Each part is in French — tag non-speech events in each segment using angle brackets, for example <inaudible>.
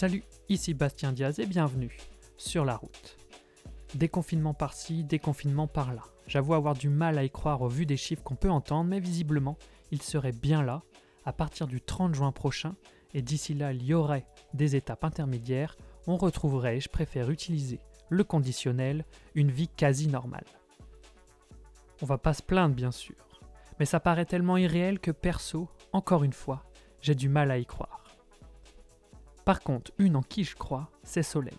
Salut, ici Bastien Diaz et bienvenue sur la route. Déconfinement par-ci, déconfinement par-là. J'avoue avoir du mal à y croire au vu des chiffres qu'on peut entendre, mais visiblement, il serait bien là à partir du 30 juin prochain, et d'ici là, il y aurait des étapes intermédiaires, on retrouverait, je préfère utiliser le conditionnel, une vie quasi normale. On va pas se plaindre bien sûr, mais ça paraît tellement irréel que perso, encore une fois, j'ai du mal à y croire. Par contre, une en qui je crois, c'est Solène.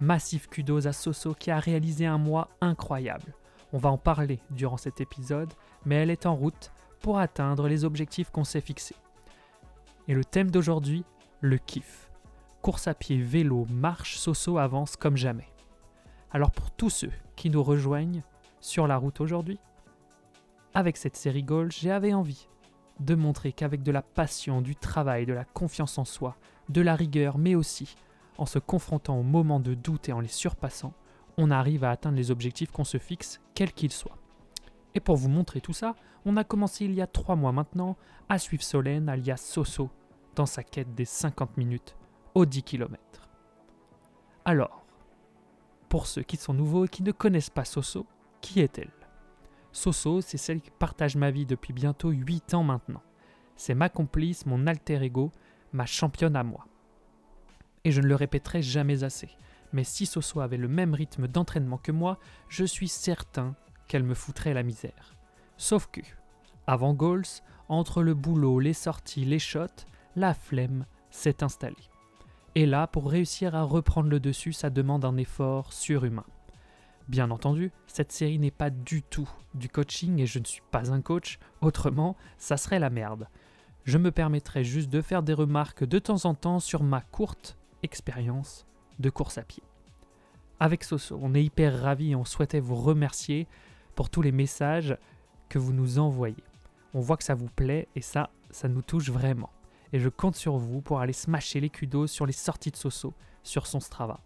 Massif kudos à Soso qui a réalisé un mois incroyable. On va en parler durant cet épisode, mais elle est en route pour atteindre les objectifs qu'on s'est fixés. Et le thème d'aujourd'hui, le kiff. Course à pied, vélo, marche, Soso avance comme jamais. Alors pour tous ceux qui nous rejoignent sur la route aujourd'hui, avec cette série Goal, j'avais envie de montrer qu'avec de la passion, du travail, de la confiance en soi, de la rigueur, mais aussi en se confrontant aux moments de doute et en les surpassant, on arrive à atteindre les objectifs qu'on se fixe, quels qu'ils soient. Et pour vous montrer tout ça, on a commencé il y a trois mois maintenant à suivre Solène alias Soso dans sa quête des 50 minutes aux 10 km. Alors, pour ceux qui sont nouveaux et qui ne connaissent pas Soso, qui est-elle? Soso, c'est celle qui partage ma vie depuis bientôt 8 ans maintenant. C'est ma complice, mon alter ego, ma championne à moi. Et je ne le répéterai jamais assez, mais si Soso avait le même rythme d'entraînement que moi, je suis certain qu'elle me foutrait la misère. Sauf que, avant Goals, entre le boulot, les sorties, les shots, la flemme s'est installée. Et là, pour réussir à reprendre le dessus, ça demande un effort surhumain. Bien entendu, cette série n'est pas du tout du coaching et je ne suis pas un coach, autrement, ça serait la merde. Je me permettrai juste de faire des remarques de temps en temps sur ma courte expérience de course à pied. Avec Soso, on est hyper ravis et on souhaitait vous remercier pour tous les messages que vous nous envoyez. On voit que ça vous plaît et ça, ça nous touche vraiment. Et je compte sur vous pour aller smasher les kudos sur les sorties de Soso sur son Strava.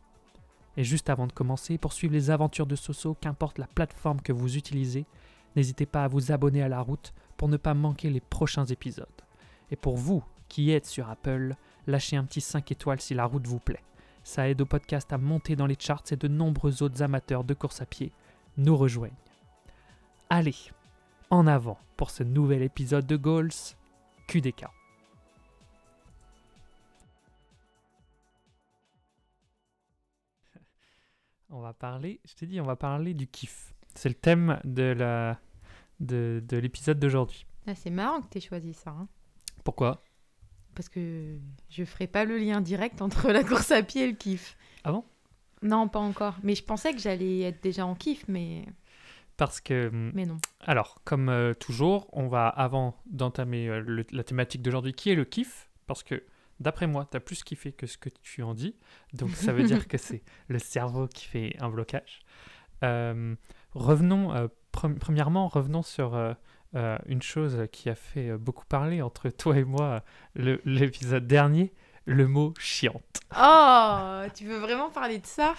Et juste avant de commencer, pour suivre les aventures de Soso, qu'importe la plateforme que vous utilisez, n'hésitez pas à vous abonner à la route pour ne pas manquer les prochains épisodes. Et pour vous qui êtes sur Apple, lâchez un petit 5 étoiles si la route vous plaît. Ça aide au podcast à monter dans les charts et de nombreux autres amateurs de course à pied nous rejoignent. Allez, en avant pour ce nouvel épisode de Goals QDK. <laughs> On va parler, du kiff. C'est le thème de l'épisode d'aujourd'hui. Ah, c'est marrant que tu aies choisi ça. hein. Pourquoi? Parce que je ferai pas le lien direct entre la course à pied et le kiff. Ah bon? Non, pas encore. Mais je pensais que j'allais être déjà en kiff, mais, Parce que mais non. Alors, comme euh, toujours, on va, avant d'entamer euh, le- la thématique d'aujourd'hui, qui est le kiff, parce que d'après moi, tu as plus kiffé que ce que tu en dis, donc ça veut dire <laughs> que c'est le cerveau qui fait un blocage. Euh, revenons, euh, pre- premièrement, revenons sur euh, euh, une chose qui a fait euh, beaucoup parler entre <laughs> toi et moi l'épisode dernier, le mot chiante. Oh, tu veux vraiment parler de ça?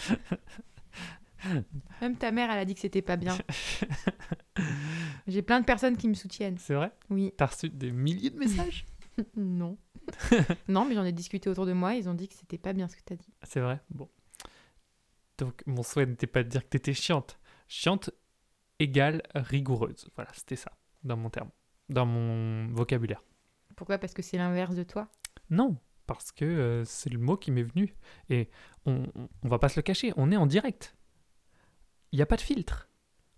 Même ta mère, elle a dit que c'était pas bien. <laughs> J'ai plein de personnes qui me soutiennent. C'est vrai? Oui. T'as reçu des milliers de messages? <laughs> Non. non, mais j'en ai discuté autour de moi. Ils ont dit que c'était pas bien ce que tu as dit. C'est vrai? Bon. Donc, mon souhait n'était pas de dire que t'étais chiante. Chiante égale rigoureuse. Voilà, c'était ça, dans mon terme, dans mon vocabulaire. Pourquoi? Parce que c'est l'inverse de toi? Non, parce que euh, c'est le mot qui m'est venu. Et on, on, va pas se le cacher, on est en direct. Il n'y a pas de filtre.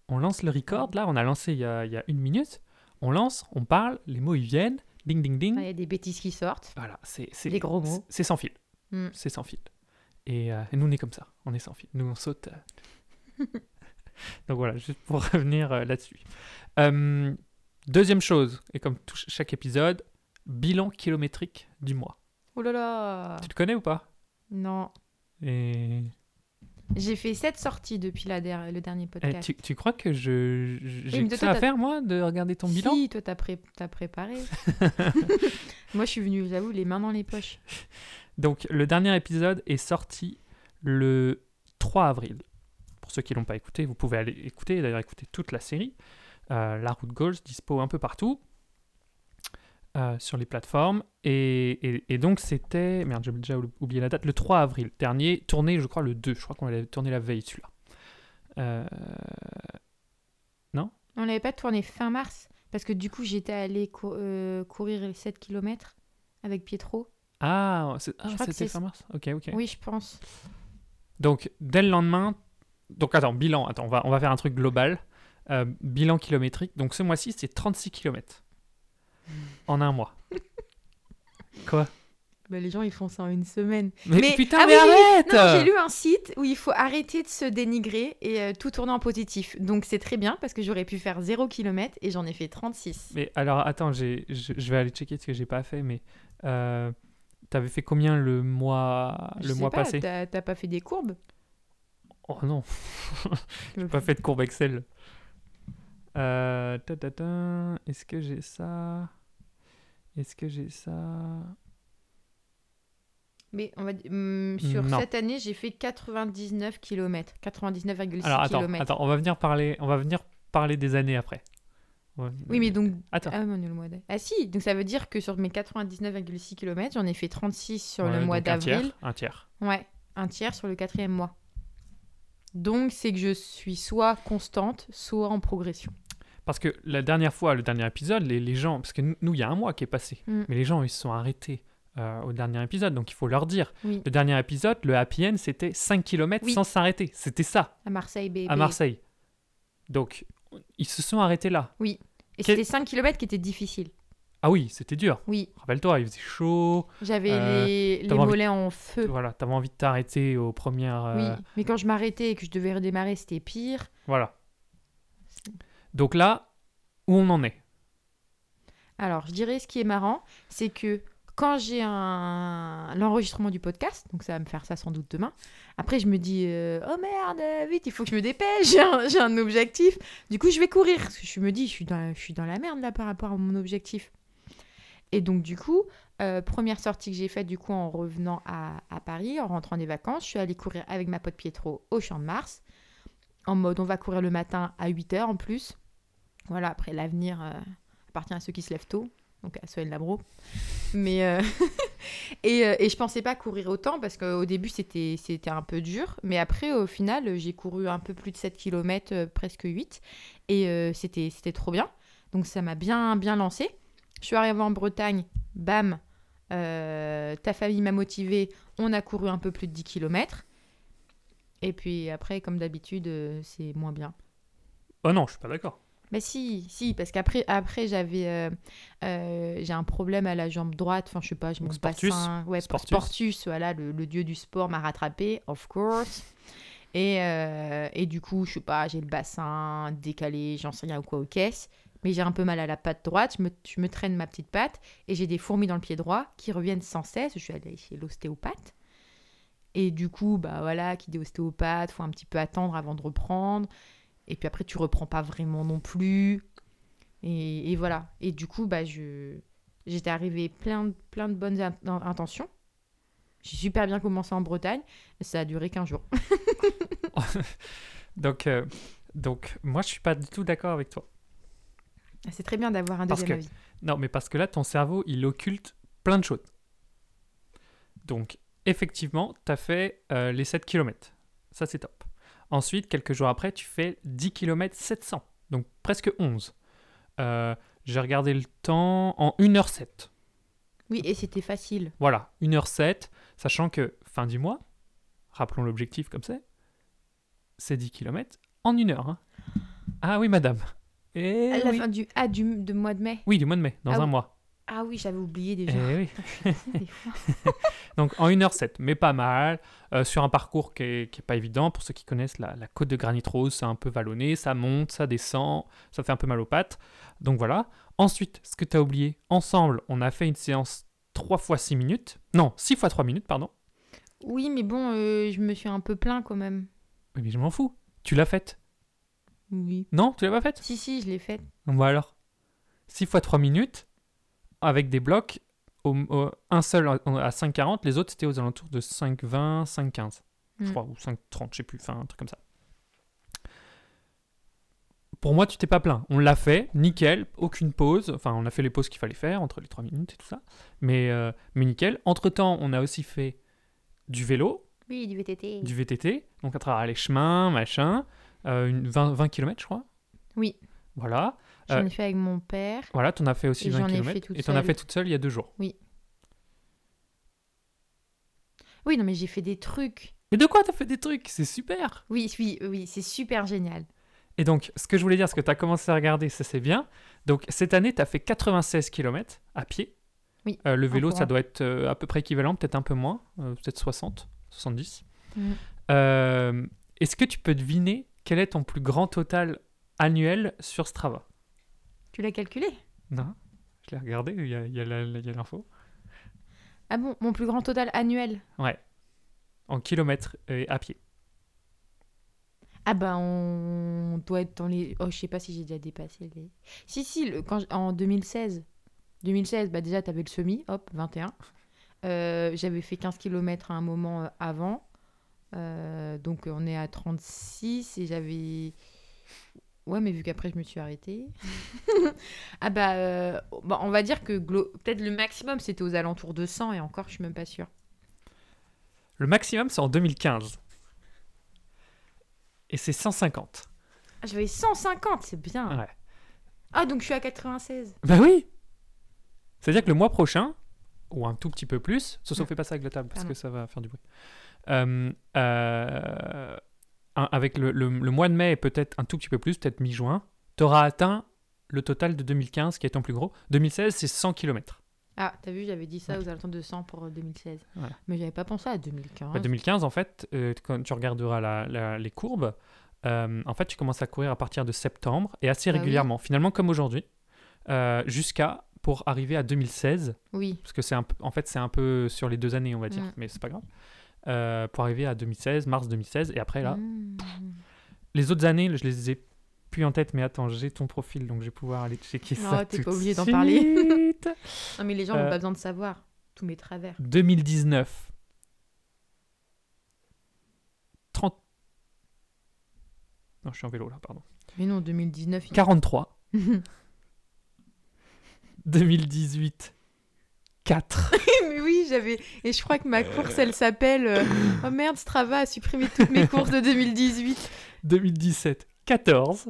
On lance le record, là, on a lancé il y a, y a une minute. On lance, on parle, les mots ils viennent, ding ding ding. Il y a des bêtises qui sortent. Voilà, c'est Des gros mots. c'est- sans fil. Mm. C'est sans fil. Et, euh, et nous, on est comme ça. On est sans fil. Nous, on saute. euh. <laughs> Donc voilà, juste pour <laughs> revenir euh, là-dessus. Deuxième chose, et comme tout, chaque épisode, bilan kilométrique du mois. Oh là là Tu te connais ou pas? Non. Et J'ai fait sept sorties depuis la der- le dernier eh, podcast. tu, tu crois que je j'ai mais que ça à faire, moi, de regarder ton bilan? Si, toi, t'as pré- préparé. <laughs> Moi, je suis venue, j'avoue, les mains dans les poches. Donc, le dernier épisode est sorti le 3 avril. Pour ceux qui l'ont pas écouté, vous pouvez aller écouter, d'ailleurs écouter toute la série. Euh, la route Goals, dispo un peu partout. euh, sur les plateformes. Et, et- et donc, c'était. Merde, j'ai déjà oublié la date. Le 3 avril dernier, tourné, je crois, le 2. Je crois qu'on l'avait tourné la veille, celui-là. Euh, On l'avait pas tourné fin mars? Parce que du coup j'étais cou- euh, courir les 7 km avec Pietro. Ah, ah, c'était fin mars? Ok, ok. Oui, je pense. Donc, dès le lendemain. Donc, attends, bilan. Attends, on va, on va faire un truc global. Euh, bilan kilométrique. Donc, ce mois-ci, c'est 36 km. En un mois. <laughs> Quoi? Bah, les gens ils font ça en une semaine. mais, Mais- putain, ah mais oui, arrête j'ai lu un site où il faut arrêter de se dénigrer et euh, tout tourner en positif. Donc c'est très bien parce que j'aurais pu faire 0 km et j'en ai fait 36. Mais alors, attends, je, je vais aller checker ce que j'ai pas fait, mais euh, t'avais fait combien le mois, Je le sais mois pas, passé? T'as t'as pas fait des courbes? Oh non, <laughs> j'ai pas fait de courbe Excel. Euh, Est-ce que j'ai ça? Est-ce que j'ai ça? Mais on va di- hum, sur Non. cette année, j'ai fait 99 km. 99,6 Alors attends, km. attends, on va venir parler, on va venir parler des années après. Oui, mais donc. Attends. Ah, mais on est le mois d'avril. Ah, si, donc ça veut dire que sur mes 99,6 km, j'en ai fait 36 sur Ouais, le mois donc un tiers, d'avril. Un tiers. Ouais, un tiers sur le quatrième mois. Donc c'est que je suis soit constante, soit en progression. Parce que la dernière fois, le dernier épisode, les, les gens, parce que nous, il y a un mois qui est passé, Mm. mais les gens, ils se sont arrêtés euh, au dernier épisode, donc il faut leur dire. Oui, Le dernier épisode, le happy end, c'était 5 km Oui. sans s'arrêter. C'était ça, à Marseille, bébé. à Marseille. Donc, ils se sont arrêtés là. Et Quel- c'était 5 km qui étaient difficiles. Ah oui, c'était dur. Oui, Rappelle-toi, il faisait chaud. j'avais Euh, les, les envie- mollets en feu. Voilà, t'avais envie de t'arrêter aux premières. Oui, euh, mais quand je m'arrêtais et que je devais redémarrer, c'était pire. Voilà. Donc là, où on en est? Alors, je dirais ce qui est marrant, c'est que quand j'ai un l'enregistrement du podcast, donc ça va me faire ça sans doute demain, après je me dis euh, oh merde, vite, il faut que je me dépêche, <laughs> j'ai un, j'ai un objectif. Du coup, je vais courir parce que je me dis je suis dans, je suis dans la merde là par rapport à mon objectif. Et donc du coup, euh, première sortie que j'ai faite du coup en revenant à, Paris, en rentrant des vacances, je suis allée courir avec ma pote Pietro au Champ de Mars, en mode on va courir le matin à 8h en plus. Voilà, après l'avenir euh, appartient à ceux qui se lèvent tôt, donc à Soël Labro. Mais euh, <laughs> et, et je pensais pas courir autant parce qu'au début c'était c'était un peu dur, mais après au final j'ai couru un peu plus de 7 km, presque 8, et c'était c'était trop bien. Donc ça m'a bien bien lancé. Je suis arrivée en Bretagne, bam, euh, ta famille m'a motivée, on a couru un peu plus de 10 km. Et puis après, comme d'habitude, euh, c'est moins bien. Oh non, je suis pas d'accord. Bah si, si, parce qu'après après, j'avais euh, j'ai un problème à la jambe droite, enfin je sais pas, je mon Sportus bassin, ouais, Sportus. Sportus, voilà, le, le dieu du sport m'a rattrapé, of course. Et, et du coup, je sais pas, j'ai le bassin décalé, j'en sais rien ou quoi aux caisses, mais j'ai un peu mal à la patte droite, je me, traîne ma petite patte et j'ai des fourmis dans le pied droit qui reviennent sans cesse. Je suis allée chez l'ostéopathe. Et du coup, bah voilà, qui dit ostéopathe, faut un petit peu attendre avant de reprendre. Et puis après, tu reprends pas vraiment non plus. Et, voilà. Et du coup, bah, je, j'étais arrivée plein, de- plein de bonnes in- intentions. J'ai super bien commencé en Bretagne. Et ça a duré qu'un jour. <laughs> Donc, euh, donc, moi, je suis pas du tout d'accord avec toi. C'est très bien d'avoir un Parce deuxième que- avis. Non, mais parce que là, ton cerveau, il occulte plein de choses. Donc, effectivement, tu as fait euh, les 7 km. Ça, c'est top. Ensuite, quelques jours après, tu fais 10 km 700. Donc, presque 11. Euh, J'ai regardé le temps en 1h07. Oui, et c'était facile. Voilà, 1h07, sachant que fin du mois, rappelons l'objectif comme c'est, c'est 10 km en 1 heure. hein. Ah oui, madame. Et à la oui. fin du, ah, du de mois de mai. Oui, du mois de mai, dans Ah un oui. mois. Ah oui, j'avais oublié Eh déjà. oui. Fois. <laughs> Donc en 1h07, mais pas mal, euh, sur un parcours qui est, qui est pas évident. Pour ceux qui connaissent la, la côte de Granit Rose, c'est un peu vallonné, ça monte, ça descend, ça fait un peu mal aux pattes. Donc voilà. Ensuite, ce que tu as oublié, ensemble, on a fait une séance 3 fois 6 minutes. Non, 6 fois 3 minutes, pardon. Oui, mais bon, euh, je me suis un peu plaint quand même. Oui, mais je m'en fous. Tu l'as faite Oui. Non, tu l'as pas faite? Si, si, je l'ai faite. Bon bah alors. 6 fois 3 minutes, avec des blocs, au- au- un seul à à 5,40, les autres c'était aux alentours de 5,20, 5,15. je Mm. crois, ou 5,30, je sais plus, enfin un truc comme ça. pour moi, tu t'es pas plaint. On l'a fait, nickel, aucune pause. Enfin, on a fait les pauses qu'il fallait faire entre les 3 minutes et tout ça. Mais, euh, mais nickel. Entre-temps, on a aussi fait du vélo, Oui, du VTT. du VTT, donc à travers les chemins, machin, une 20, 20 km, je crois. Oui. Voilà. J'en Euh, ai fait avec mon père. Voilà, t'en as fait aussi Et 20 j'en ai fait km. Et t'en as fait toute seule il y a deux jours. Oui, non, mais j'ai fait des trucs. Mais de quoi t'as fait des trucs? C'est super Oui, oui, oui, c'est super génial. Et donc, ce que je voulais dire, ce que tu as commencé à regarder, ça c'est bien. Donc, cette année, tu as fait 96 km à pied. Oui, Euh, le vélo, ça doit être euh, à peu près équivalent, peut-être un peu moins, euh, peut-être 60, 70. Mm. Euh, Est-ce que tu peux deviner quel est ton plus grand total annuel sur Strava Tu l'as calculé Non Je l'ai regardé, il y a, l'info. Ah bon, mon plus grand total annuel Ouais. En kilomètres et à pied. Ah bah on doit être dans les... Oh, je sais pas si j'ai déjà dépassé les... Si, si, le- quand en 2016. 2016, bah déjà, t'avais le semi, hop, 21. Euh, J'avais fait 15 km à un moment euh, avant. Euh, donc on est à 36 et j'avais... Ouais, mais vu qu'après je me suis arrêtée. <laughs> ah bah, euh, bah, on va dire que glo- peut-être le maximum c'était aux alentours de 100 et encore je suis même pas sûre. Le maximum, c'est en 2015. Et c'est 150. Ah, J'avais 150, c'est bien. Ouais. Ah donc je suis à 96. Bah oui C'est-à-dire que le mois prochain, ou un tout petit peu plus, ce Mm. fait pas ça avec la table parce que ça va faire du bruit. Euh, euh, avec le, le- le mois de mai et peut-être un tout petit peu plus, peut-être mi-juin, tu auras atteint le total de 2015 qui est ton plus gros. 2016, c'est 100 km. Ah, t'as vu, j'avais dit ça aux alentours de 100 pour euh, 2016. Voilà. Mais j'avais pas pensé à 2015. Bah, 2015, en fait, euh, quand tu regarderas la- la- les courbes, euh, en fait, tu commences à courir à partir de septembre et assez Bah oui. régulièrement, finalement comme aujourd'hui, euh, jusqu'à pour arriver à 2016 Oui. parce que c'est un peu, en fait c'est un peu sur les deux années on va dire, Mm. mais c'est pas grave. Euh, pour arriver à 2016, mars 2016, et après là, Mmh. les autres années, je les ai plus en tête, mais attends, j'ai ton profil, donc je vais pouvoir aller checker Oh, ça. t'es pas obligé d'en parler. <laughs> Non, mais les gens Euh, n'ont pas besoin de savoir tous mes travers. 2019. 30. Non, je suis en vélo là, pardon. Mais non, 2019. il- 43. 2018. <laughs> 4. <laughs> mais oui, j'avais. Et je crois que ma course, elle s'appelle. euh, Oh merde, Strava a supprimé toutes mes courses de 2018. 2017. 14.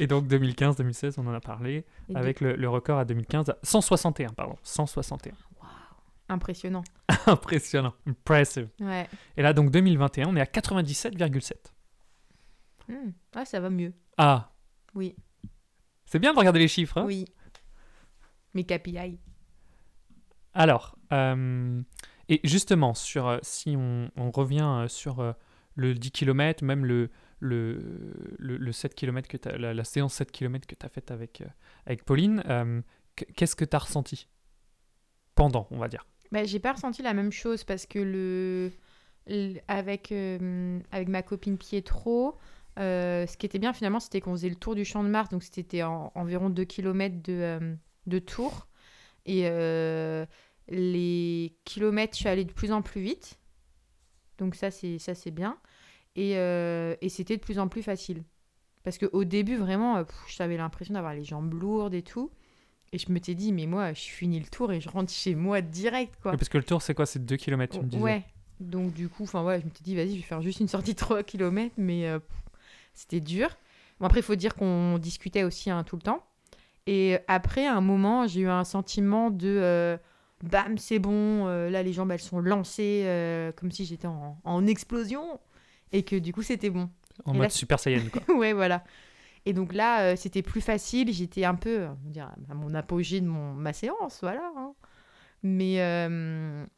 Et donc 2015-2016, on en a parlé, Et avec le, le record à 2015, à 161, pardon, 161. de- Impressionnant. <laughs> Impressionnant, impressive. Ouais. Et là, donc 2021, on est à 97,7. Hmm. Ah, ça va mieux. Ah, Oui. c'est bien de regarder les chiffres. hein Oui. Mes KPI. Alors, euh, et justement, sur, euh, si on, on revient euh, sur le 10 km, même le, le, le, le 7 km que la, la séance 7 km que tu as faite avec, avec Pauline, euh, qu- qu'est-ce que tu as ressenti Pendant, on va dire? Bah, j'ai pas ressenti la même chose parce que le, le- avec, euh, avec ma copine Pietro, euh, ce qui était bien finalement, c'était qu'on faisait le tour du champ de Mars, donc c'était en- environ 2 km de, euh, de tour. Et euh, les kilomètres, je suis allée de plus en plus vite. Donc ça, c'est ça c'est bien. Et, euh, et c'était de plus en plus facile. Parce qu'au début, vraiment, euh, j'avais l'impression d'avoir les jambes lourdes et tout. Et je me t'ai dit, mais moi, je finis le tour et je rentre chez moi direct, quoi. Parce que le tour, c'est quoi? C'est 2 km, tu me disais? Ouais. Donc du coup, enfin ouais, je me suis dit vas-y, je vais faire juste une sortie de 3 km, mais euh, c'était dur. Bon après, il faut dire qu'on discutait aussi hein, tout le temps. Et après, à un moment, j'ai eu un sentiment de euh, bam, c'est bon, euh, là les jambes elles sont lancées euh, comme si j'étais en, en explosion et que du coup c'était bon. En Et mode là, Super Saiyan, quoi. <laughs> ouais, voilà. Et donc là, c'était plus facile. J'étais un peu, on dirait, à mon apogée de mon, ma séance, voilà. hein. Mais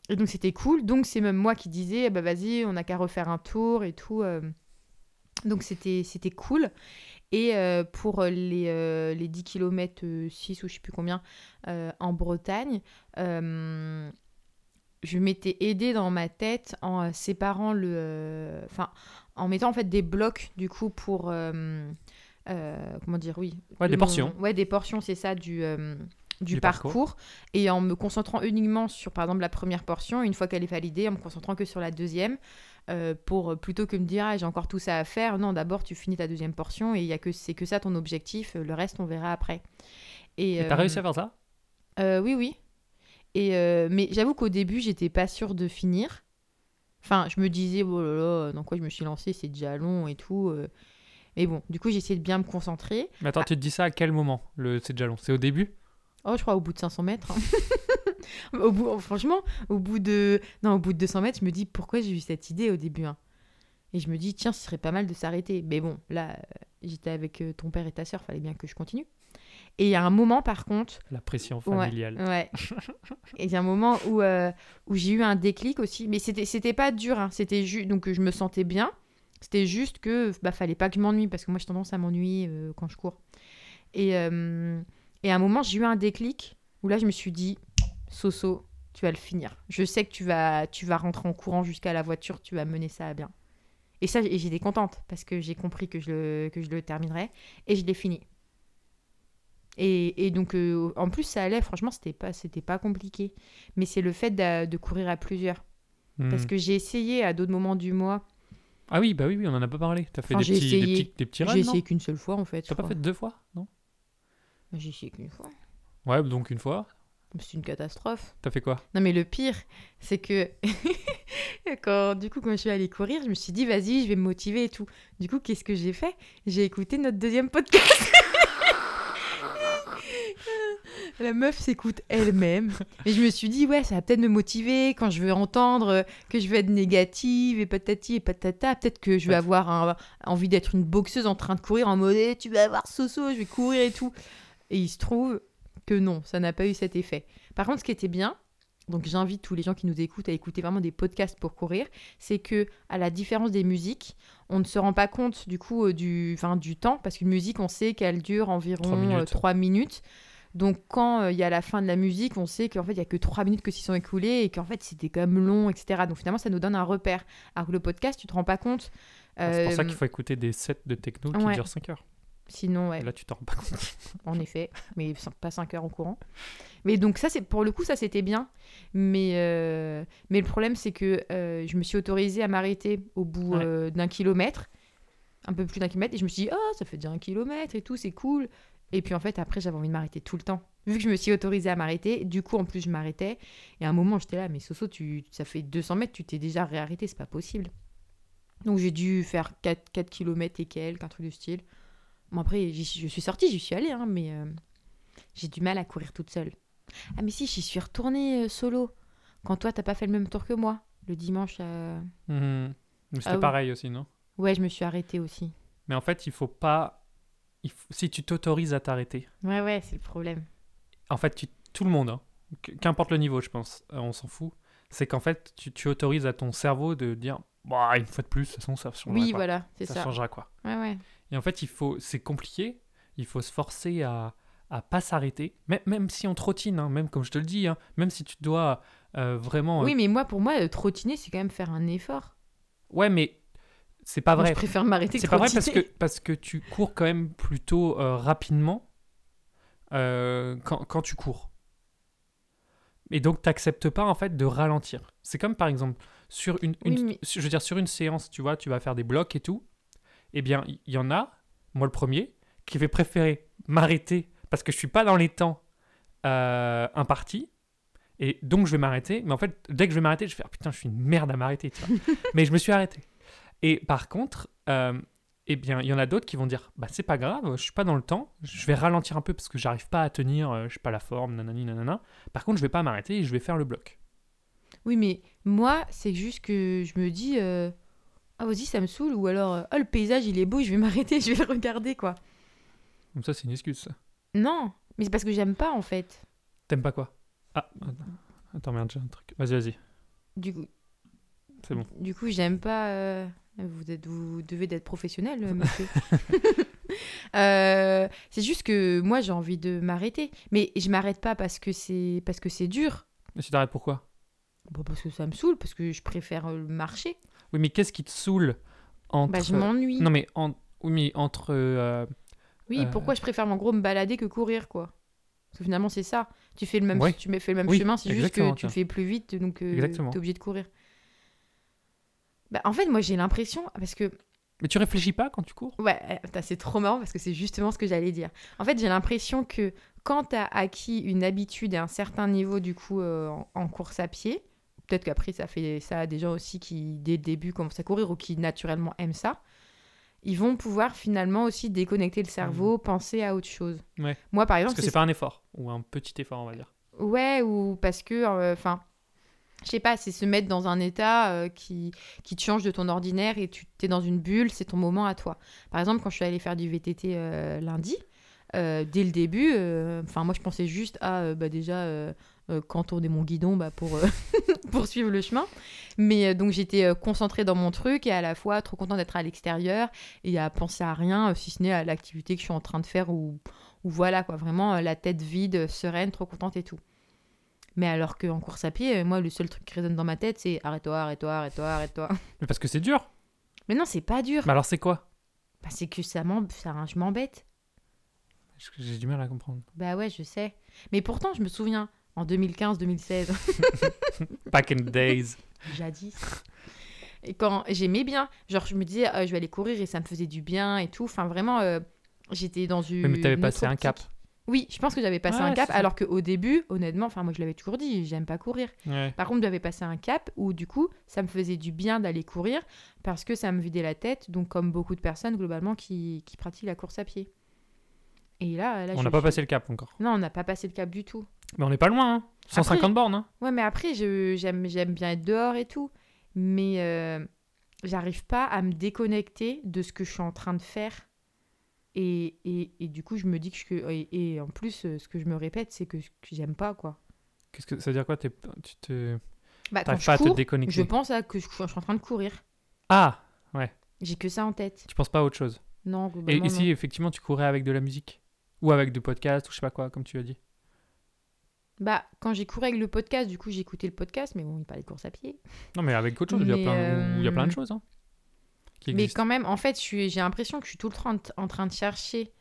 et donc c'était cool. Donc c'est même moi qui disais, eh ben, vas-y, on n'a qu'à refaire un tour et tout. Donc c'était cool. Et euh, pour les, euh, les 10 km 6 ou je sais plus combien euh, en Bretagne, euh, je m'étais aidée dans ma tête en euh, séparant le... euh, Enfin, en mettant en fait des blocs du coup pour... euh, euh, comment dire, oui. Ouais, des mon- portions. Ouais, des portions, c'est ça, du... euh, du, Du parcours. parcours. et en me concentrant uniquement sur par exemple la première portion une fois qu'elle est validée en me concentrant que sur la deuxième euh, pour plutôt que me dire ah, j'ai encore tout ça à faire. Non, d'abord tu finis ta deuxième portion et il y a que c'est que ça ton objectif. Le reste on verra après. Et t'as euh, réussi à faire ça? euh, Oui, oui. Et euh, mais j'avoue qu'au début j'étais pas sûre de finir. Enfin, je me disais oh là là, dans quoi je me suis lancée, c'est déjà long et tout. euh. Mais bon, du coup j'ai essayé de bien me concentrer. Mais attends, tu te dis ça à quel moment le C'est déjà long? C'est au début? Oh, je crois au bout de 500 mètres. hein. <laughs> au bout, franchement, au bout de non, au bout de 200 mètres, je me dis pourquoi j'ai eu cette idée au début. hein. Et je me dis tiens, ce serait pas mal de s'arrêter. Mais bon, là, euh, j'étais avec euh, ton père et ta sœur, fallait bien que je continue. Et il y a un moment par contre, La pression familiale. ouais. <laughs> Et il y a un moment où euh, où j'ai eu un déclic aussi, mais c'était c'était pas dur. hein. C'était juste donc je me sentais bien. C'était juste que bah fallait pas que je m'ennuie parce que moi j'ai tendance à m'ennuyer euh, quand je cours. Et euh, et à un moment j'ai eu un déclic où là je me suis dit Soso, tu vas le finir. Je sais que tu vas tu vas rentrer en courant jusqu'à la voiture, tu vas mener ça à bien. Et ça j'étais contente parce que j'ai compris que je le que je le terminerais et je l'ai fini. Et, et donc, euh, en plus, ça allait, franchement, c'était pas, c'était pas compliqué. Mais c'est le fait de, courir à plusieurs. Parce Hmm. que j'ai essayé à d'autres moments du mois. Ah oui, bah oui, oui, on en a pas parlé. T'as fait Enfin, des, petits, des essayé. petits, des petits runs, J'ai essayé qu'une seule fois, en fait. T'as pas fait deux fois Non J'ai essayé qu'une fois. Ouais, donc une fois. C'est une catastrophe. T'as fait quoi? Non, mais le pire, c'est que <laughs> quand, du coup, quand je suis allée courir, je me suis dit, vas-y, je vais me motiver et tout. Du coup, qu'est-ce que j'ai fait? J'ai écouté notre deuxième podcast. <laughs> La meuf s'écoute elle-même. Et je me suis dit, ouais, ça va peut-être me motiver quand je veux entendre euh, que je veux être négative et patati et patata. Peut-être que je vais avoir un- envie d'être une boxeuse en train de courir en mode, Eh, tu vas avoir Soso, je vais courir et tout. Et il se trouve que non, ça n'a pas eu cet effet. Par contre, ce qui était bien, donc j'invite tous les gens qui nous écoutent à écouter vraiment des podcasts pour courir, c'est que à la différence des musiques, on ne se rend pas compte du coup euh, du, enfin, du temps, parce qu'une musique, on sait qu'elle dure environ minutes. 3 minutes. Donc quand euh, il y a la fin de la musique, on sait qu'en fait il y a que 3 minutes que s'y sont écoulées et qu'en fait c'était quand même long, etc. Donc finalement ça nous donne un repère. Alors que le podcast, tu te rends pas compte. Ah, C'est pour ça Euh, qu'il faut écouter des sets de techno qui ouais. durent 5 heures. Sinon, ouais. Là, tu t'en rends pas compte. <laughs> en effet, mais pas 5 heures en courant. Mais donc ça, c'est pour le coup, ça c'était bien. Mais, euh, mais le problème, c'est que euh, je me suis autorisée à m'arrêter au bout Ouais. euh, d'un kilomètre, un peu plus d'un kilomètre, et je me suis dit, oh, ça fait déjà un kilomètre et tout, c'est cool. Et puis en fait, après, j'avais envie de m'arrêter tout le temps. Vu que je me suis autorisée à m'arrêter, du coup, en plus, je m'arrêtais. Et à un moment, j'étais là, mais Soso, tu, ça fait 200 mètres, tu t'es déjà réarrêté, c'est pas possible. Donc j'ai dû faire 4, 4 km et quelques, un truc du style. Bon, après, je suis sortie, j'y suis allée, hein, mais euh, j'ai du mal à courir toute seule. Ah, mais si, j'y suis retournée euh, solo. Quand toi, t'as pas fait le même tour que moi, le dimanche. euh. Mais C'était Ah oui. pareil aussi, non? Ouais, je me suis arrêtée aussi. Mais en fait, il faut pas. il faut- Si tu t'autorises à t'arrêter, Ouais, ouais, c'est le problème. en fait, tu- tout le monde, hein, qu- qu'importe le niveau, je pense, euh, on s'en fout, c'est qu'en fait, tu, tu autorises à ton cerveau de dire bah, une fois de plus, de toute façon, ça changera Oui, quoi. voilà, c'est ça, ça. changera quoi. Ouais, ouais. Et en fait, il faut, c'est compliqué, il faut se forcer à, à pas s'arrêter, même, même si on trottine, hein, même comme je te le dis, hein, même si tu dois euh, vraiment. euh, Oui, mais moi, pour moi, euh, trottiner, c'est quand même faire un effort. Ouais, mais c'est pas Moi, vrai. je préfère m'arrêter C'est pas vrai parce que, parce que tu cours quand même plutôt euh, rapidement quand, quand tu cours. Et donc, tu n'acceptes pas en fait de ralentir. C'est comme par exemple, sur une, Oui, une- mais- je veux dire, sur une séance, tu vois, tu vas faire des blocs et tout. Eh bien, il y, en a, moi le premier, qui va préférer m'arrêter parce que je suis pas dans les temps euh, impartis. Et donc, je vais m'arrêter. Mais en fait, dès que je vais m'arrêter, je vais faire putain, je suis une merde à m'arrêter. <laughs> mais je me suis arrêté. Et par contre, euh, eh bien, il y en a d'autres qui vont dire bah c'est pas grave, je suis pas dans le temps, je vais ralentir un peu parce que j'arrive pas à tenir, euh, je suis pas la forme, nanani nanana. Par contre, je vais pas m'arrêter et je vais faire le bloc. Oui, mais moi, c'est juste que je me dis, euh, ah vas-y, ça me saoule, ou alors, euh, oh le paysage il est beau, je vais <laughs> m'arrêter, je vais le regarder, quoi. Comme ça, c'est une excuse. ça. Non, mais c'est parce que j'aime pas en fait. T'aimes pas quoi? Ah, attends. merde, j'ai un truc. Vas-y, vas-y, Du coup, c'est bon. du coup, j'aime pas. euh, Vous, êtes, vous devez d'être professionnel, euh, monsieur. <laughs> <laughs> Euh, c'est juste que moi j'ai envie de m'arrêter, mais je m'arrête pas parce que c'est parce que c'est dur. Mais tu t'arrêtes pourquoi? Bon, parce que ça me saoule, parce que je préfère euh, marcher. Oui, mais qu'est-ce qui te saoule entre. Bah, je m'ennuie. Non, mais, en... oui, mais entre. euh, Oui, Euh. pourquoi je préfère en gros me balader que courir, quoi? Parce que finalement, c'est ça. Tu fais le même, Ouais. tu fais le même Oui, chemin, c'est juste que tu le fais plus vite, donc euh, Exactement. t'es obligé de courir. Bah, en fait, moi, j'ai l'impression, parce que Mais tu réfléchis pas quand tu cours? Ouais, putain, c'est trop marrant parce que c'est justement ce que j'allais dire. En fait, j'ai l'impression que quand tu as acquis une habitude et un certain niveau, du coup, euh, en course à pied, peut-être qu'après, ça fait ça à des gens aussi qui, dès le début, commencent à courir ou qui naturellement aiment ça, ils vont pouvoir finalement aussi déconnecter le cerveau, penser à autre chose. Ouais. Moi, par Parce exemple, que c'est pas un effort, ou un petit effort, on va dire. Ouais, ou parce que, euh, enfin, je sais pas, c'est se mettre dans un état euh, qui, qui te change de ton ordinaire et tu es dans une bulle, c'est ton moment à toi. Par exemple, quand je suis allée faire du VTT euh, lundi, euh, dès le début, euh, enfin, moi je pensais juste à euh, bah, déjà euh, contourner mon guidon bah, pour, euh, <laughs> pour suivre le chemin. Mais euh, donc j'étais concentrée dans mon truc et à la fois trop contente d'être à l'extérieur et à penser à rien, si ce n'est à l'activité que je suis en train de faire ou, ou voilà quoi, vraiment la tête vide, sereine, trop contente et tout. Mais alors qu'en course à pied, moi, le seul truc qui résonne dans ma tête, c'est arrête-toi, arrête-toi, arrête-toi, arrête-toi. Mais parce que c'est dur. Mais non, c'est pas dur. Mais alors c'est quoi? Bah, c'est que ça ça, je m'embête. J'ai du mal à comprendre. Bah ouais, je sais. Mais pourtant, je me souviens, en 2015-2016, <laughs> Back in the days. jadis, et quand j'aimais bien, genre je me disais, euh, je vais aller courir et ça me faisait du bien et tout. Enfin, vraiment, euh, j'étais dans une. Mais t'avais passé un cap. Oui, je pense que j'avais passé Ouais, un cap, alors qu'au début, honnêtement, enfin, moi je l'avais toujours dit, j'aime pas courir. Ouais. Par contre, j'avais passé un cap où du coup, ça me faisait du bien d'aller courir parce que ça me vidait la tête, donc comme beaucoup de personnes globalement qui, qui pratiquent la course à pied. Et là, là On n'a pas suis- passé le cap encore. Non, on n'a pas passé le cap du tout. Mais on n'est pas loin, hein. 150 bornes, hein. Ouais, mais après, j'aime bien être dehors et tout, mais euh, j'arrive pas à me déconnecter de ce que je suis en train de faire. Et, et, et du coup, je me dis que... Je, et, et en plus, euh, ce que je me répète, c'est que, que j'aime pas, quoi. Qu'est-ce que ça veut dire quoi Tu te... Bah, quand je pas à te cours, déconnecter. je pense à que je, je suis en train de courir. Ah J'ai que ça en tête. Tu penses pas à autre chose Non, Et, et non. si effectivement tu courais avec de la musique Ou avec du podcast, ou je sais pas quoi, comme tu as dit Bah, quand j'ai couru avec le podcast, du coup, j'ai écouté le podcast, mais bon, il parlait de course à pied. Non, mais avec autre chose, il y a plein, il y a plein de euh, choses. Hein, qui Mais existent. quand même, en fait, j'ai l'impression que je suis tout le temps en, en train de chercher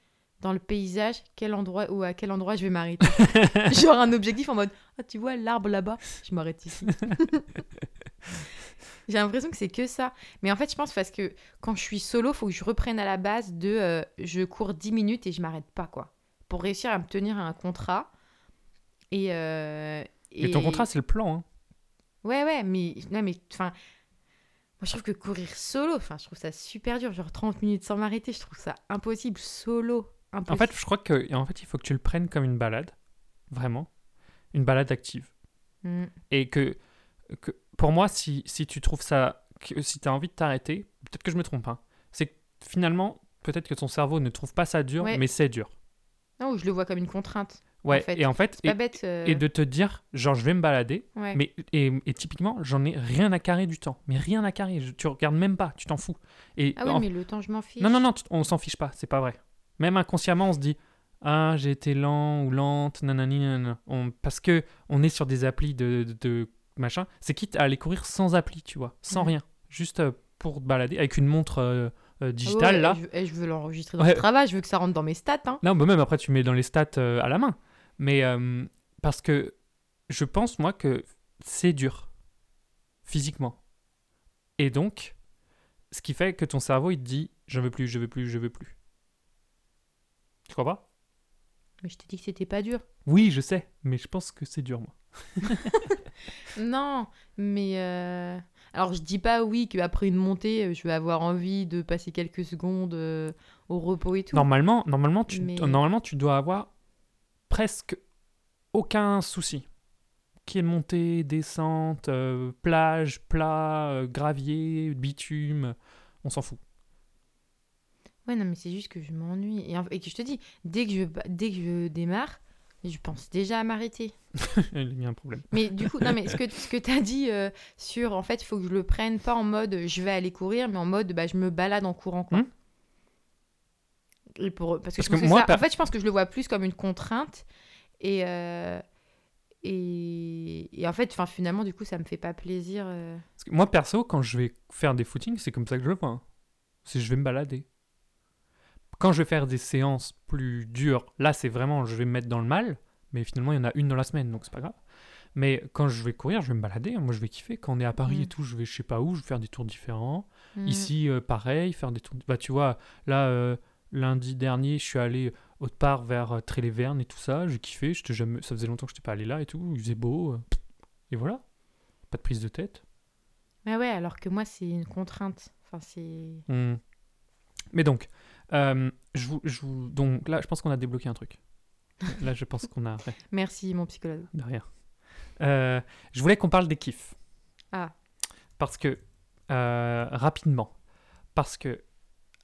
dans le paysage quel endroit ou à quel endroit je vais m'arrêter. <laughs> Genre un objectif en mode Ah, tu vois l'arbre là-bas, je m'arrête ici. <laughs> j'ai l'impression que c'est que ça. Mais en fait, je pense parce que quand je suis solo, faut que je reprenne à la base de euh, je cours 10 minutes et je m'arrête pas, quoi. Pour réussir à me tenir à un contrat. Et, euh, Et ton contrat, c'est le plan. Hein. Ouais, ouais, mais, non, mais, enfin, moi je trouve que courir solo, enfin, je trouve ça super dur, genre 30 minutes sans m'arrêter, je trouve ça impossible, solo, En impossible. fait, je crois que en fait, il faut que tu le prennes comme une balade. Vraiment. Une balade active. Mm. Et que, que pour moi, si, si tu trouves ça, que, si tu as envie de t'arrêter, peut-être que je me trompe, hein, c'est que finalement, peut-être que ton cerveau ne trouve pas ça dur, Ouais. mais c'est dur. Non, je le vois comme une contrainte, Ouais, fait. et en fait, c'est pas et, bête. euh, et de te dire, genre, je vais me balader, ouais. mais et, et typiquement, j'en ai rien à carrer du temps. Mais rien à carrer, je- tu regardes même pas, tu t'en fous. Et Ah oui, en- mais le temps, je m'en fiche. Non, non, non, tu- on s'en fiche pas, c'est pas vrai. Même inconsciemment, on se dit Ah, j'ai été lent ou lente, nanani, nanana. On, parce que on est sur des applis de, de, de machin. C'est quitte à aller courir sans appli, tu vois, sans rien. Juste euh, pour te balader avec une montre euh, euh, Ah ouais, digitale et là. Je, et je veux l'enregistrer dans Ouais. le travail, je veux que ça rentre dans mes stats. Hein. Non, bah même après, tu mets dans les stats euh, à la main. Mais euh, parce que je pense, moi, que c'est dur, physiquement. Et donc, ce qui fait que ton cerveau, il te dit Je veux plus, je veux plus, je veux plus. Tu crois pas? Mais je t'ai dit que c'était pas dur. Oui, je sais, mais je pense que c'est dur, moi. <laughs> Non, mais. euh, Alors, je dis pas oui qu'après une montée, euh, je vais avoir envie de passer quelques secondes euh, au repos et tout. Normalement, normalement, tu, Mais- normalement, tu dois avoir presque aucun souci. Qui est montée, descente, euh, plage, plat, gravier, bitume, on s'en fout. Ouais, non, mais c'est juste que je m'ennuie. Et, et que je te dis, dès que je, dès que je démarre, je pense déjà à m'arrêter. <laughs> Il y a un problème. Mais du coup, non, mais ce que, ce que tu as dit euh, sur, en fait, il faut que je le prenne pas en mode je vais aller courir, mais en mode bah, je me balade en courant. Quoi. Hmm. Et pour, parce que, Parce je pense que que moi, ça- en fait, je pense que je le vois plus comme une contrainte. Et, euh, et, et en fait, 'fin, finalement, du coup, ça me fait pas plaisir. euh. Parce que moi, perso, quand je vais faire des footings, c'est comme ça que je le vois. hein. C'est je vais me balader. Quand je vais faire des séances plus dures, là, c'est vraiment je vais me mettre dans le mal. Mais finalement, il y en a une dans la semaine, donc c'est pas grave. Mais quand je vais courir, je vais me balader. hein. Moi, je vais kiffer. Quand on est à Paris Mm. et tout, je vais je sais pas où, je vais faire des tours différents. Mm. Ici, euh, pareil, faire des tours. Bah, tu vois, là, euh, lundi dernier, je suis allé autre part vers euh, Tré-les-Vernes et tout ça. J'ai kiffé. j'étais jamais... Ça faisait longtemps que je n'étais pas allé là et tout. Il faisait beau. euh, Et voilà. Pas de prise de tête. Ouais, ouais, alors que moi, c'est une contrainte. Enfin, c'est. Hmm. Mais donc, euh, je vous, je vous- donc là, je pense qu'on a débloqué un truc. Là, je pense qu'on a ouais, <laughs> Merci, mon psychologue. de rien. Euh, je voulais qu'on parle des kiffs. Ah. Parce que, euh, rapidement, parce que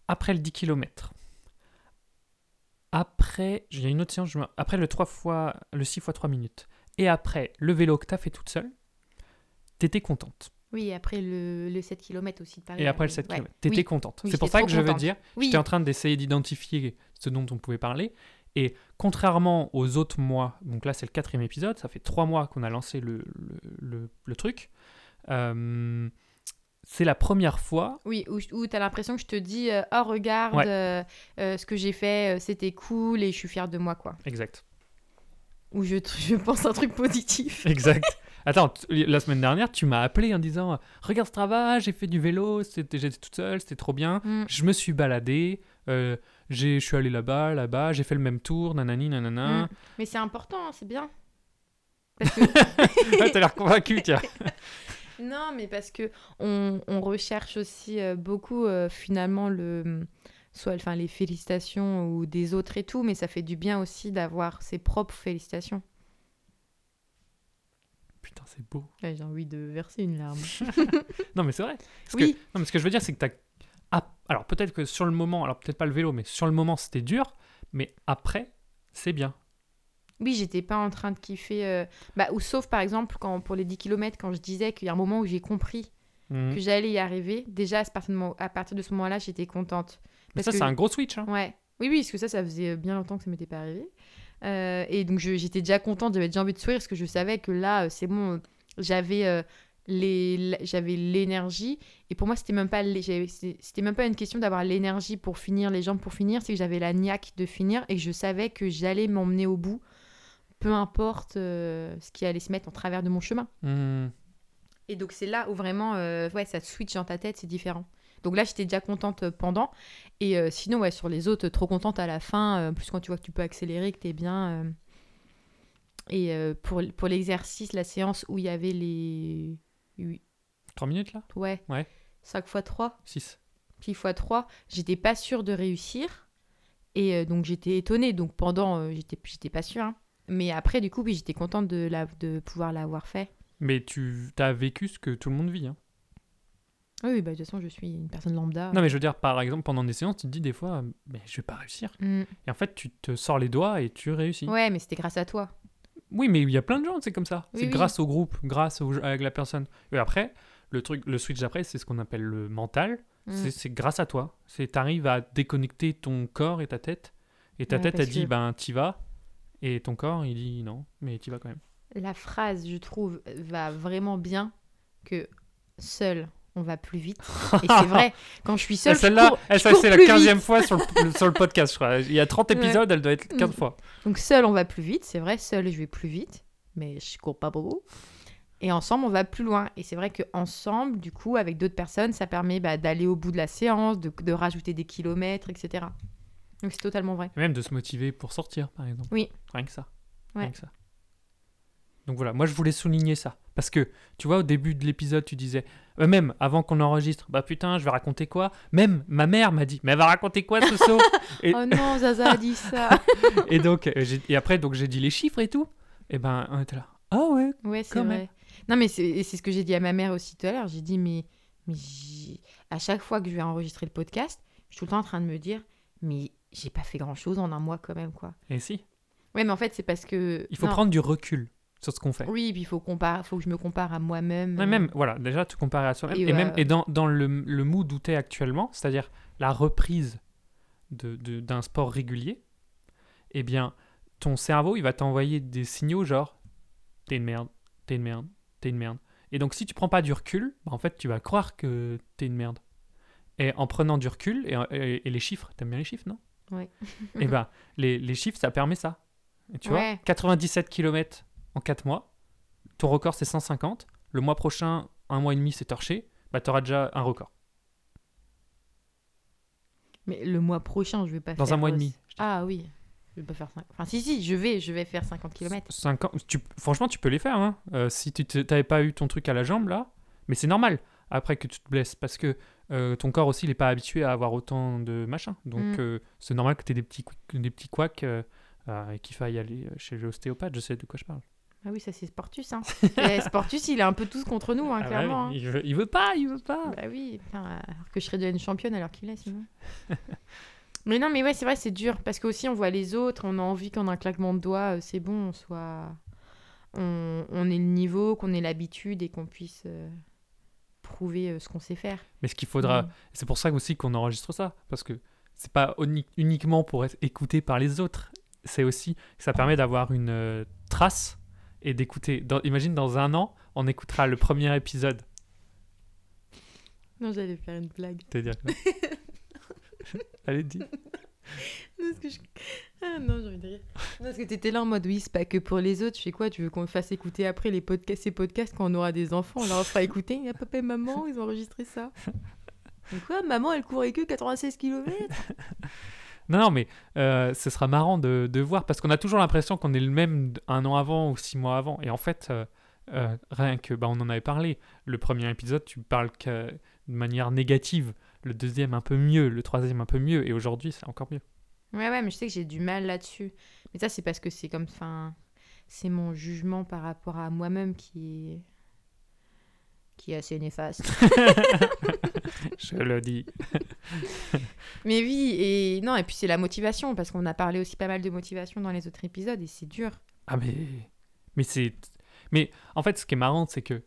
après le 10 km, après, a une autre séance, je me- après le 3 fois, le 6 fois 3 minutes, et après le vélo que tu as fait toute seule, t'étais contente. Oui, après le, le 7 km aussi de Paris. Et après le oui. 7 Ouais. km, t'étais Oui. contente. Oui, C'est pour ça que je veux dire, Oui. J'étais en train d'essayer d'identifier ce dont on pouvait parler. Et contrairement aux autres mois, donc là c'est le quatrième épisode, ça fait trois mois qu'on a lancé le, le, le- le truc. Euh, c'est la première fois. Oui, où, où tu as l'impression que je te dis euh, Oh, regarde, Ouais. euh, euh, ce que j'ai fait, c'était cool et je suis fière de moi, quoi. Exact. Ou je, je pense un truc positif. Exact. Attends, la semaine dernière, tu m'as appelé en disant Regarde Strava, j'ai fait du vélo, j'étais toute seule, c'était trop bien. Mm. Je me suis baladé, euh, je suis allé là-bas, là-bas, j'ai fait le même tour, nanani, nanana. Mm. Mais c'est important, hein, c'est bien. Parce que <laughs> Ah, T'as l'air convaincu, tiens. <laughs> Non, mais parce que on, on recherche aussi euh, beaucoup euh, finalement le soit enfin les félicitations ou des autres et tout, mais ça fait du bien aussi d'avoir ses propres félicitations. Putain, c'est beau. Ouais, J'ai envie de verser une larme. <laughs> Non, mais c'est vrai. Parce oui, que, non, mais ce que je veux dire, c'est que t'as. Ah, alors peut-être que sur le moment, alors peut-être pas le vélo, mais sur le moment c'était dur, mais après, c'est bien. oui, j'étais pas en train de kiffer. euh, Bah, ou sauf par exemple quand pour les 10 km, quand je disais qu'il y a un moment où j'ai compris Mhm. que j'allais y arriver, déjà à ce partir de mo- à partir de ce moment-là, j'étais contente. Mais Parce ça, que- c'est un gros switch. Hein. Ouais. Oui, oui, parce que ça, ça faisait bien longtemps que ça m'était pas arrivé. Euh, et donc, j'étais déjà contente, j'avais déjà envie de sourire, parce que je savais que là, euh, c'est bon, euh, j'avais euh, les, l- j'avais l'énergie. Et pour moi, c'était même pas, c'était même pas une question d'avoir l'énergie pour finir, les jambes pour finir, c'est que j'avais la niaque de finir et que je savais que j'allais m'emmener au bout, peu importe euh, ce qui allait se mettre en travers de mon chemin. Mhm. Et donc c'est là où vraiment, ouais, ça te switch dans ta tête, c'est différent. Donc là, j'étais déjà contente euh, pendant. Et euh, sinon, ouais, sur les autres, trop contente à la fin. euh, en plus, quand tu vois que tu peux accélérer, que t'es bien. euh. Et pour, pour l'exercice, la séance où il y avait les... huit- 3 minutes là? Ouais. Ouais. 5 x 3, 6. 6 x 3, j'étais pas sûre de réussir. Et donc j'étais étonnée. Donc pendant, j'étais j'étais pas sûre. hein. Mais après, du coup, oui, j'étais contente de, la, de pouvoir l'avoir fait. Mais tu as vécu ce que tout le monde vit. Hein. Oui, oui, bah, de toute façon, je suis une personne lambda. Non, mais je veux dire, par exemple, pendant des séances, tu te dis des fois, mais je vais pas réussir. Mm. Et en fait, tu te sors les doigts et tu réussis. Ouais, mais c'était grâce à toi. Oui, mais il y a plein de gens, c'est comme ça. Oui, c'est oui. grâce au groupe, grâce au, avec la personne. Et après, le truc, le switch d'après, c'est ce qu'on appelle le mental. Mm. C'est- grâce à toi. C'est t'arrives à déconnecter ton corps et ta tête. Et ta Ouais, tête, elle dit, que- ben, t'y vas. Et ton corps, il dit non, mais t'y vas quand même. La phrase, je trouve, va vraiment bien que seul, on va plus vite. <laughs> Et c'est vrai, quand je suis seule, Celle-là, c'est la plus 15e vite. fois sur le, sur le podcast, je crois. Il y a 30 Ouais. épisodes, elle doit être 15 Mm. fois. Donc seul, on va plus vite, c'est vrai, seul, je vais plus vite, mais je cours pas beaucoup. Et ensemble, on va plus loin. Et c'est vrai que ensemble, du coup, avec d'autres personnes, ça permet bah, d'aller au bout de la séance, de, de rajouter des kilomètres, etc. Donc c'est totalement vrai. Et même de se motiver pour sortir, par exemple. Oui. Rien que ça. Ouais. Rien que ça. Donc voilà, moi je voulais souligner ça. Parce que, tu vois, au début de l'épisode, tu disais, même avant qu'on enregistre, bah putain, je vais raconter quoi? Même ma mère m'a dit, mais elle va raconter quoi ce saut? <laughs> Et- Oh non, Zaza a dit ça. <laughs> et, donc, euh, et après, donc j'ai dit les chiffres et tout. Et ben, on était là. Ah ouais Ouais, c'est vrai. même. Non, mais c'est ce que j'ai dit à ma mère aussi tout à l'heure. J'ai dit, mais, mais à chaque fois que je vais enregistrer le podcast, je suis tout le temps en train de me dire, mais j'ai pas fait grand chose en un mois quand même, quoi. Et si Ouais, mais en fait, c'est parce que. Il faut non. prendre du recul sur ce qu'on fait. Oui, puis il faut, compare... faut que je me compare à moi-même. Euh, même, voilà, déjà te comparer à soi-même. Et Et, même et dans, dans le, le mood où tu es actuellement, c'est-à-dire la reprise de- de- d'un sport régulier, eh bien, ton cerveau, il va t'envoyer des signaux genre t'es une merde, t'es une merde, t'es une merde. Et donc, si tu prends pas du recul, bah, en fait, tu vas croire que t'es une merde. Et en prenant du recul, et, et- et les chiffres, t'aimes bien les chiffres, non? Ouais. Et <laughs> ben, les, les chiffres, ça permet ça. Et tu Ouais. vois, 97 km en 4 mois, ton record c'est 150, le mois prochain, un mois et demi c'est torché, bah tu auras déjà un record. Mais le mois prochain, je vais pas Dans faire. un mois et demi. Ah oui. Je vais pas faire 5. Enfin, si, si, je vais, je vais faire 50 km. 50, tu, franchement, tu peux les faire. Hein. Euh, si tu t'avais pas eu ton truc à la jambe là, mais c'est normal après que tu te blesses parce que euh, ton corps aussi il est pas habitué à avoir autant de machin. Donc Mm. euh, c'est normal que tu aies des petits, des petits couacs et qu'il faille aller chez l'ostéopathe. Je sais de quoi je parle. Ah oui, ça c'est Sportus. Hein. <laughs> Sportus, il est un peu tous contre nous, hein, Ah ouais, clairement. hein. il, veut, il veut pas, il veut pas. Bah oui, alors que je serais une championne alors qu'il est sinon. <laughs> mais non, mais ouais, c'est vrai, c'est dur parce qu'aussi on voit les autres, on a envie qu'en un claquement de doigts, euh, c'est bon, on soit. On, on ait le niveau, qu'on ait l'habitude et qu'on puisse euh, prouver euh, ce qu'on sait faire. Mais ce qu'il faudra, Mm. c'est pour ça aussi qu'on enregistre ça parce que c'est pas uni- uniquement pour être écouté par les autres. C'est aussi que ça permet d'avoir une euh, trace et d'écouter. Dans- Imagine dans un an, on écoutera le premier épisode. Non, j'allais faire une blague. C'est-à-dire quoi <laughs> Allez, dis. Non, parce que je- Ah non, j'ai envie de rire. Non, parce que t'étais là en mode oui, c'est pas que pour les autres. Je fais quoi Tu veux qu'on fasse écouter après les podcasts, ces podcasts quand on aura des enfants On leur fera écouter. Ah, papa et maman, ils ont enregistré ça. <laughs> Mais quoi Maman, elle courait que 96 km Non, non, mais euh, ce sera marrant de, de voir parce qu'on a toujours l'impression qu'on est le même un an avant ou six mois avant. Et en fait, euh, euh, rien que, bah, on en avait parlé. Le premier épisode, tu parles que de manière négative. Le deuxième, un peu mieux. Le troisième, un peu mieux. Et aujourd'hui, c'est encore mieux. Ouais, ouais, mais je sais que j'ai du mal là-dessus. Mais ça, c'est parce que c'est comme. Enfin, c'est mon jugement par rapport à moi-même qui est. qui est assez néfaste. <laughs> Je le dis. <laughs> mais oui, et non, et puis c'est la motivation, parce qu'on a parlé aussi pas mal de motivation dans les autres épisodes, et c'est dur. Ah, mais. Mais c'est. Mais en fait, ce qui est marrant, c'est que.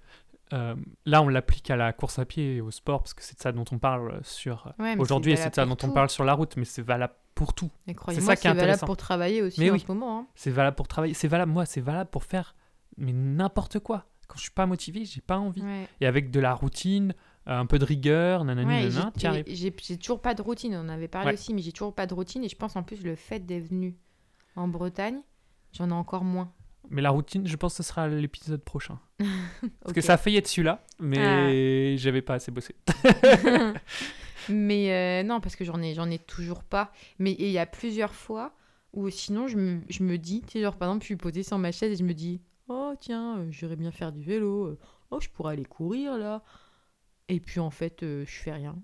euh, là, on l'applique à la course à pied et au sport parce que c'est de ça dont on parle sur Ouais, aujourd'hui et c'est de ça dont on parle sur la route, mais c'est valable pour tout. Et ça qui est c'est valable pour travailler aussi Mais en oui. ce moment. hein. C'est valable pour travailler, c'est valable, moi, c'est valable pour faire mais n'importe quoi. Quand je suis pas motivé, j'ai pas envie. Ouais. Et avec de la routine, un peu de rigueur, nanani, Ouais, nanana, j'ai- t'y arrives. j'ai toujours pas de routine, on en avait parlé Ouais. aussi, mais j'ai toujours pas de routine et je pense en plus le fait d'être venu en Bretagne, j'en ai encore moins. Mais la routine, je pense que ce sera l'épisode prochain. <laughs> Parce que ça a failli être celui-là, mais j'avais pas assez bossé. <laughs> mais euh, non, parce que j'en ai, j'en ai toujours pas. Mais il y a plusieurs fois où sinon je me, je me dis, tu sais, genre par exemple, je suis posée sur ma chaise et je me dis, oh tiens, euh, j'irais bien faire du vélo, euh, oh je pourrais aller courir là. Et puis en fait, euh, je fais rien.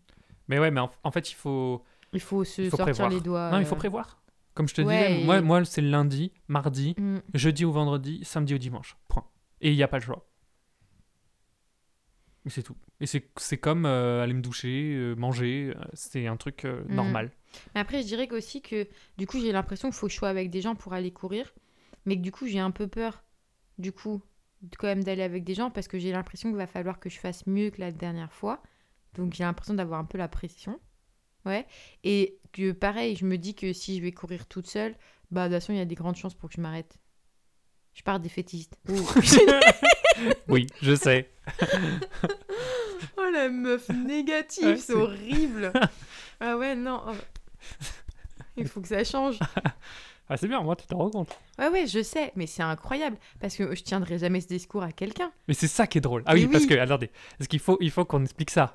Mais ouais, mais en, en fait, il faut. Il faut se Il faut sortir prévoir. les doigts. Non, il faut euh, prévoir. Comme je te ouais, disais, et- moi, moi c'est lundi, mardi, mm. jeudi ou vendredi, samedi ou dimanche. Point. Et il n'y a pas le choix. Et c'est tout. Et c'est comme euh, aller me doucher, euh, manger, c'est un truc euh, Mhm. normal. Mais après, je dirais aussi que du coup, j'ai l'impression qu'il faut que je sois avec des gens pour aller courir, mais que du coup, j'ai un peu peur, du coup, quand même d'aller avec des gens parce que j'ai l'impression qu'il va falloir que je fasse mieux que la dernière fois. Donc, j'ai l'impression d'avoir un peu la pression. Ouais. Et que pareil, je me dis que si je vais courir toute seule, bah, de toute façon, il y a des grandes chances pour que je m'arrête. Je pars défaitiste. <laughs> Oui, je sais. <laughs> oh la meuf négative, Ouais, c'est c'est- horrible. <laughs> ah ouais, non. oh. Il faut que ça change. Ah, c'est bien, moi, tu t'en rends compte. Ouais, ouais, je sais, mais c'est incroyable parce que je tiendrai jamais ce discours à quelqu'un. Mais c'est ça qui est drôle. Ah oui, parce que, attendez, parce qu'il faut, il faut qu'on explique ça.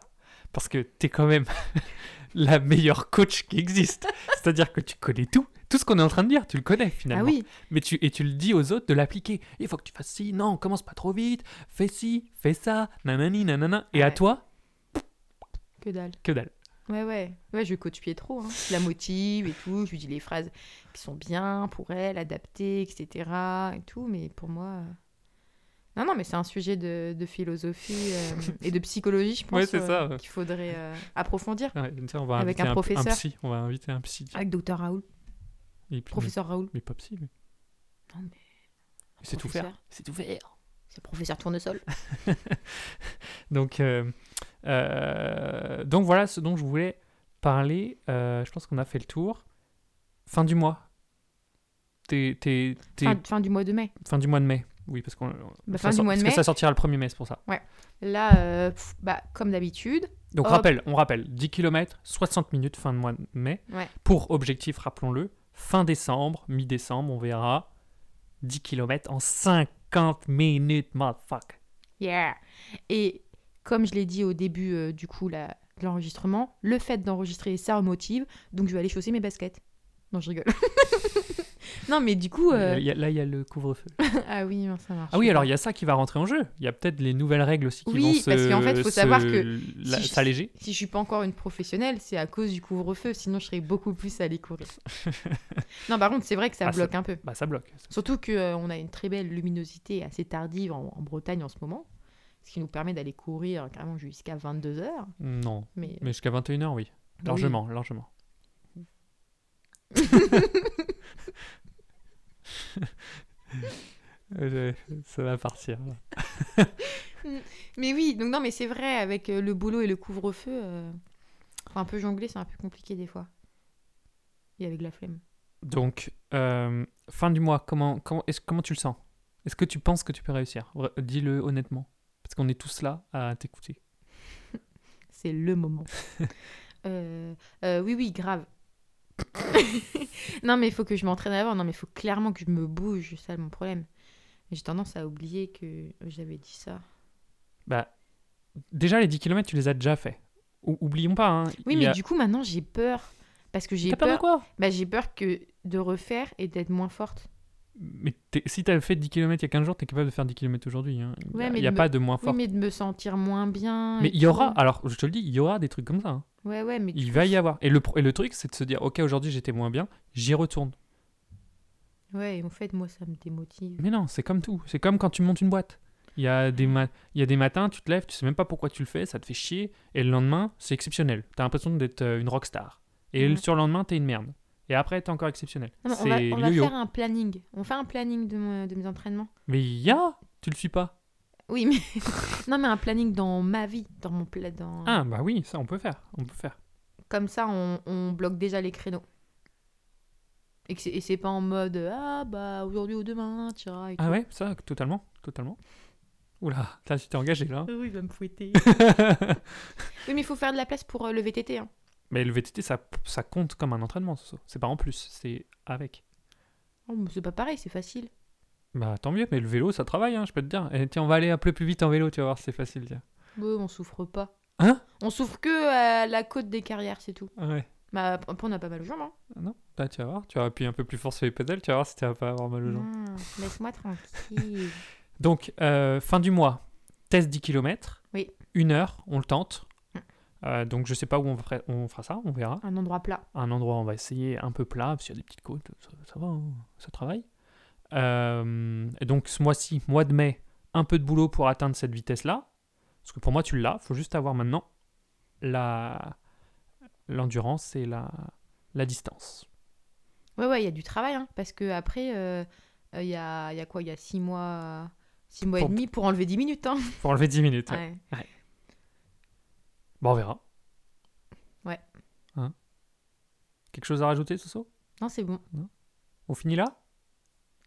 Parce que t'es quand même <laughs> la meilleure coach qui existe. C'est-à-dire que tu connais tout. Tout ce qu'on est en train de dire, tu le connais finalement. Ah oui, Mais tu, et tu le dis aux autres de l'appliquer. Il faut que tu fasses ci, non, commence pas trop vite, fais ci, fais ça, nanani, nanana. Et à Ouais. toi, que dalle. que dalle. Ouais, ouais. Ouais, je coach Pietro. Hein. Je la motive et tout. Je lui dis les phrases qui sont bien pour elle, adaptées, etc. Et tout. Mais pour moi. euh, Non, non, mais c'est un sujet de, de philosophie euh, et de psychologie, je <laughs> pense, Ouais, ouais. qu'il faudrait euh, approfondir Ouais, tu sais, on va Avec inviter un professeur. psy. On va inviter un psy. avec Docteur Raoul, Et puis- professeur Raoul. Mais pas psy, mais. Non, mais C'est tout faire. C'est tout faire. C'est professeur Tournesol. <laughs> Donc, euh, donc voilà ce dont je voulais parler. Euh, je pense qu'on a fait le tour. Fin du mois. T'es, t'es- t'es- Fin, fin du mois de mai. fin du mois de mai. Oui, parce qu'on. Bah, fin du sort- mois de parce que ça sortira le 1er mai, c'est pour ça. Là, euh, pff, bah, comme d'habitude. Donc Hop. rappel, on rappelle 10 km, 60 minutes fin de mois de mai. Ouais. Pour objectif, rappelons-le, fin décembre, mi-décembre, on verra 10 km en 5 50 minutes, motherfucker. Yeah. Et comme je l'ai dit au début euh, du coup la- de l'enregistrement, le fait d'enregistrer, ça me motive, donc je vais aller chausser mes baskets. Non, je rigole. <laughs> non, mais du coup... euh, Il y a- là, il y a le couvre-feu. <laughs> ah oui, non, ça marche. Ah oui, alors il y a ça qui va rentrer en jeu. Il y a peut-être les nouvelles règles aussi qui Oui, vont se. parce qu'en fait, faut se- savoir que la- si je-. Si je suis pas encore une professionnelle, c'est à cause du couvre-feu, sinon je serais beaucoup plus à aller courir. <laughs> non, par contre, c'est vrai que ça Ah, bloque un peu. Bah, ça bloque. Surtout qu'on a une très belle luminosité assez tardive en, en Bretagne en ce moment, ce qui nous permet d'aller courir carrément jusqu'à 22h. Non. Mais, Mais jusqu'à 21h, oui. Largement, largement. <laughs> Euh, ça va partir. <laughs> mais oui, donc non, mais c'est vrai, avec euh, le boulot et le couvre-feu, euh, un peu jongler, c'est un peu compliqué des fois. Et avec la flemme. Donc, euh, fin du mois, comment, comment, est comment tu le sens? Est-ce que tu penses que tu peux réussir? Dis-le honnêtement. Parce qu'on est tous là à t'écouter. <laughs> C'est le moment. <laughs> Euh, euh, oui, oui, grave. <laughs> non, mais il faut que je m'entraîne avant. Non, mais il faut clairement que je me bouge. C'est ça mon problème. J'ai tendance à oublier que j'avais dit ça. Bah, déjà, les 10 km, tu les as déjà fait. Ou- oublions pas. Hein, Oui, mais a- du coup, maintenant, j'ai peur. Parce que j'ai T'as peur de peur. quoi bah, j'ai peur que de refaire et d'être moins forte. Mais si t'avais fait 10 km il y a 15 jours, t'es capable de faire 10 km aujourd'hui. hein. Il Ouais, n'y a, il me- pas de moins Oui, fort. mais de me sentir moins bien. mais il y aura, alors je te le dis, il y aura des trucs comme ça. hein. Ouais, ouais, mais. du Il va y avoir. Et le, et le truc, c'est de se dire, ok, aujourd'hui j'étais moins bien, j'y retourne. Ouais, et en fait, moi, ça me démotive. Mais non, c'est comme tout. C'est comme quand tu montes une boîte. Il y, a des ma- il y a des matins, tu te lèves, tu sais même pas pourquoi tu le fais, ça te fait chier. Et le lendemain, c'est exceptionnel. T'as l'impression d'être euh, une rockstar. Et le surlendemain, t'es une merde. Et après, t'es encore exceptionnel. Non, on va, on faire un planning. On fait un planning de, mes entraînements. Mais il y a Tu le suis pas Oui, mais. <laughs> non, mais un planning dans ma vie. Dans mon pla... dans... Ah, bah oui, ça on peut faire. On peut faire. Comme ça, on, on bloque déjà les créneaux. Et que c'est- pas en mode Ah, bah, aujourd'hui ou demain, tu iras. et Ah tout. ouais, ça, totalement. Totalement. Oula, là, tu t'es engagé là. Oui, il va me fouetter. <laughs> oui, mais il faut faire de la place pour euh, le VTT. Hein. Mais le VTT, ça, ça compte comme un entraînement, ça. C'est pas en plus, c'est avec. Oh, c'est pas pareil, c'est facile. Bah tant mieux, mais le vélo, ça travaille, hein, je peux te dire. Et tiens, on va aller un peu plus vite en vélo, tu vas voir, c'est facile. Tiens. Ouais, on souffre pas. Hein? On souffre que à la côte des carrières, c'est tout. Ouais. Bah, après, on a pas mal aux jambes. Hein. Ah Non, là, tu vas voir, tu vas appuyer un peu plus fort sur les pédales, tu vas voir si tu vas pas avoir mal aux jambes. Laisse-moi tranquille. <laughs> Donc, euh, fin du mois, test 10 km. Oui. Une heure, on le tente. Euh, donc, je sais pas où on fera, on fera ça, on verra. un endroit plat. un endroit on va essayer un peu plat, parce qu'il y a des petites côtes, ça, ça va, hein, ça travaille. Euh, et donc ce mois-ci, mois de mai, un peu de boulot pour atteindre cette vitesse-là. Parce que pour moi, tu l'as, faut juste avoir maintenant la l'endurance et la, la distance. Ouais, ouais, il y a du travail, hein, parce que après, euh, euh, il y, a, il y a quoi? Il y a 6 mois, six mois et Pour- demi pour enlever 10 minutes. Hein. Faut enlever 10 minutes. ouais. Ouais. Bon, on verra. Ouais. Hein Quelque chose à rajouter, Soso? Non, c'est bon. On finit là?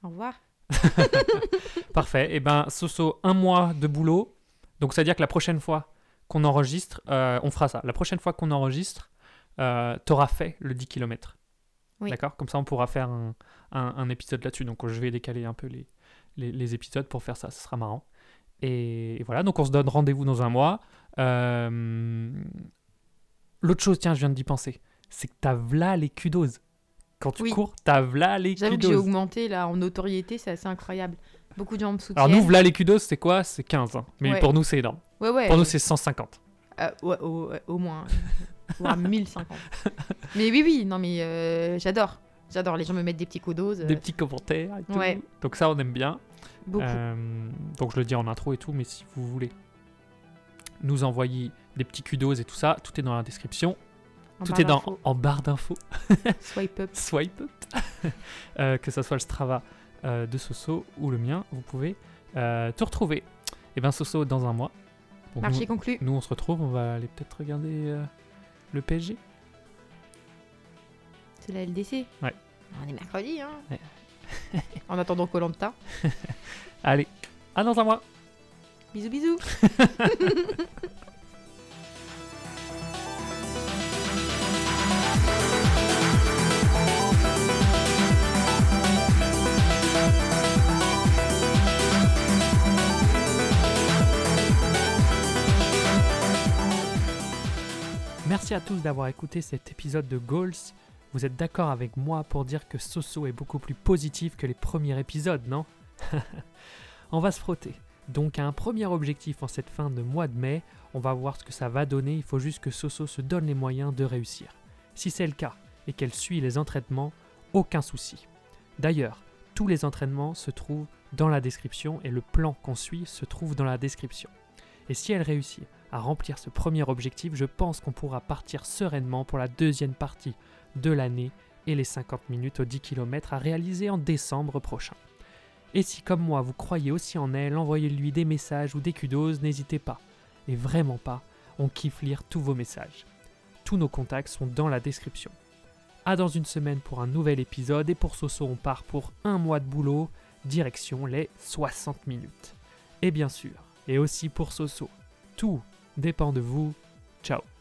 Au revoir. <laughs> Parfait. Et ben, Soso, un mois de boulot. Donc, c'est-à-dire que la prochaine fois qu'on enregistre, euh, on fera ça. La prochaine fois qu'on enregistre, euh, t'auras fait le 10 km. Oui. D'accord? Comme ça, on pourra faire un, un- un épisode là-dessus. Donc, je vais décaler un peu les, les, les épisodes pour faire ça. Ce sera marrant. Et, et voilà. Donc, on se donne rendez-vous dans un mois. Euh, L'autre chose, tiens, je viens d'y penser. C'est que t'as v'là les kudoses. Quand tu Oui. cours, t'as v'là les J'avoue que j'ai augmenté là en notoriété, c'est assez incroyable. Beaucoup de gens me soutiennent. Alors, nous, v'là les kudoses, c'est quoi? C'est 15. hein. Mais Ouais. pour nous, c'est énorme. ouais, ouais, Pour nous, c'est 150. euh, ouais, au, au moins. voire 1050. <laughs> mais oui, oui, non, mais euh, j'adore. J'adore. Les gens me mettent des petits codos. Des petits commentaires et tout. ouais. Donc ça, on aime bien. Beaucoup. Euh, donc je le dis en intro et tout, mais si vous voulez nous envoyer des petits kudos et tout ça, tout est dans la description. En tout est dans, en barre d'infos. <laughs> Swipe up. Swipe up. <laughs> Euh, que ce soit le Strava euh, de Soso ou le mien, vous pouvez euh, tout retrouver. Et bien Soso, dans un mois. Marché nous, conclu. nous, on se retrouve, on va aller peut-être regarder euh, le PSG. C'est la LDC. Ouais. On est mercredi, hein. Ouais. en attendant Colanta. <laughs> Allez, à dans un mois. Bisous bisous Merci à tous d'avoir écouté cet épisode de Goals. Vous êtes d'accord avec moi pour dire que Soso est beaucoup plus positif que les premiers épisodes, non? <laughs> On va se frotter. Donc un premier objectif en cette fin de mois de mai, on va voir ce que ça va donner, il faut juste que Soso se donne les moyens de réussir. Si c'est le cas et qu'elle suit les entraînements, aucun souci. D'ailleurs, tous les entraînements se trouvent dans la description et le plan qu'on suit se trouve dans la description. Et si elle réussit à remplir ce premier objectif, je pense qu'on pourra partir sereinement pour la deuxième partie de l'année et les 50 minutes aux 10 km à réaliser en décembre prochain. Et si comme moi vous croyez aussi en elle, envoyez-lui des messages ou des kudos, n'hésitez pas. Et vraiment pas, on kiffe lire tous vos messages. Tous nos contacts sont dans la description. À dans une semaine pour un nouvel épisode et pour Soso on part pour un mois de boulot, direction les 60 minutes. Et bien sûr, et aussi pour Soso, tout dépend de vous. Ciao